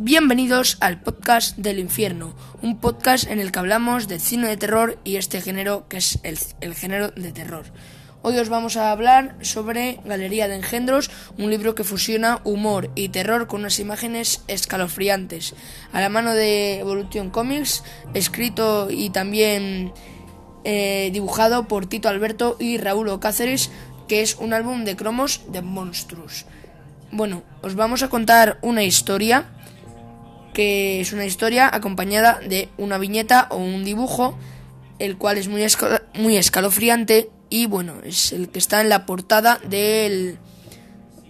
Bienvenidos al podcast del infierno, un podcast en el que hablamos de cine de terror y este género que es el, género de terror. Hoy os vamos a hablar sobre Galería de Engendros, un libro que fusiona humor y terror con unas imágenes escalofriantes, a la mano de Evolution Comics, escrito y también eh, dibujado por Tito Alberto y Raúl Cáceres, que es un álbum de cromos de monstruos. Bueno, os vamos a contar una historia que es una historia acompañada de una viñeta o un dibujo, el cual es muy, muy escalofriante y bueno, es el que está en la portada del,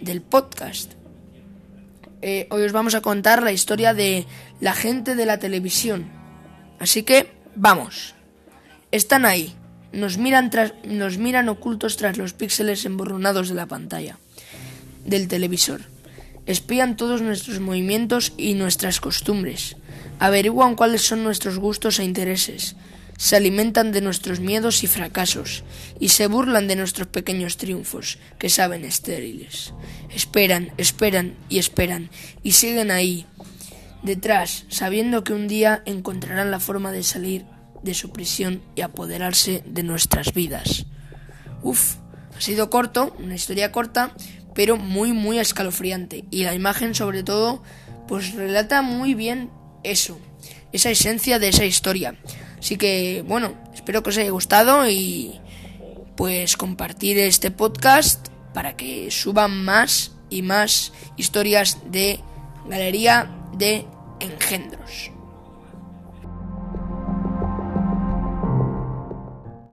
del podcast. Eh, hoy os vamos a contar la historia de la gente de la televisión. Así que, vamos. Están ahí. Nos miran, tras, nos miran ocultos tras los píxeles emborronados de la pantalla del televisor. Espían todos nuestros movimientos y nuestras costumbres. Averiguan cuáles son nuestros gustos e intereses. Se alimentan de nuestros miedos y fracasos y se burlan de nuestros pequeños triunfos, que saben estériles. Esperan, esperan y esperan y siguen ahí, detrás, sabiendo que un día encontrarán la forma de salir de su prisión y apoderarse de nuestras vidas. Uf, ha sido corto, una historia corta, pero muy muy escalofriante y la imagen sobre todo pues relata muy bien eso, esa esencia de esa historia. Así que bueno, espero que os haya gustado y pues compartir este podcast para que suban más y más historias de Galería de Engendros.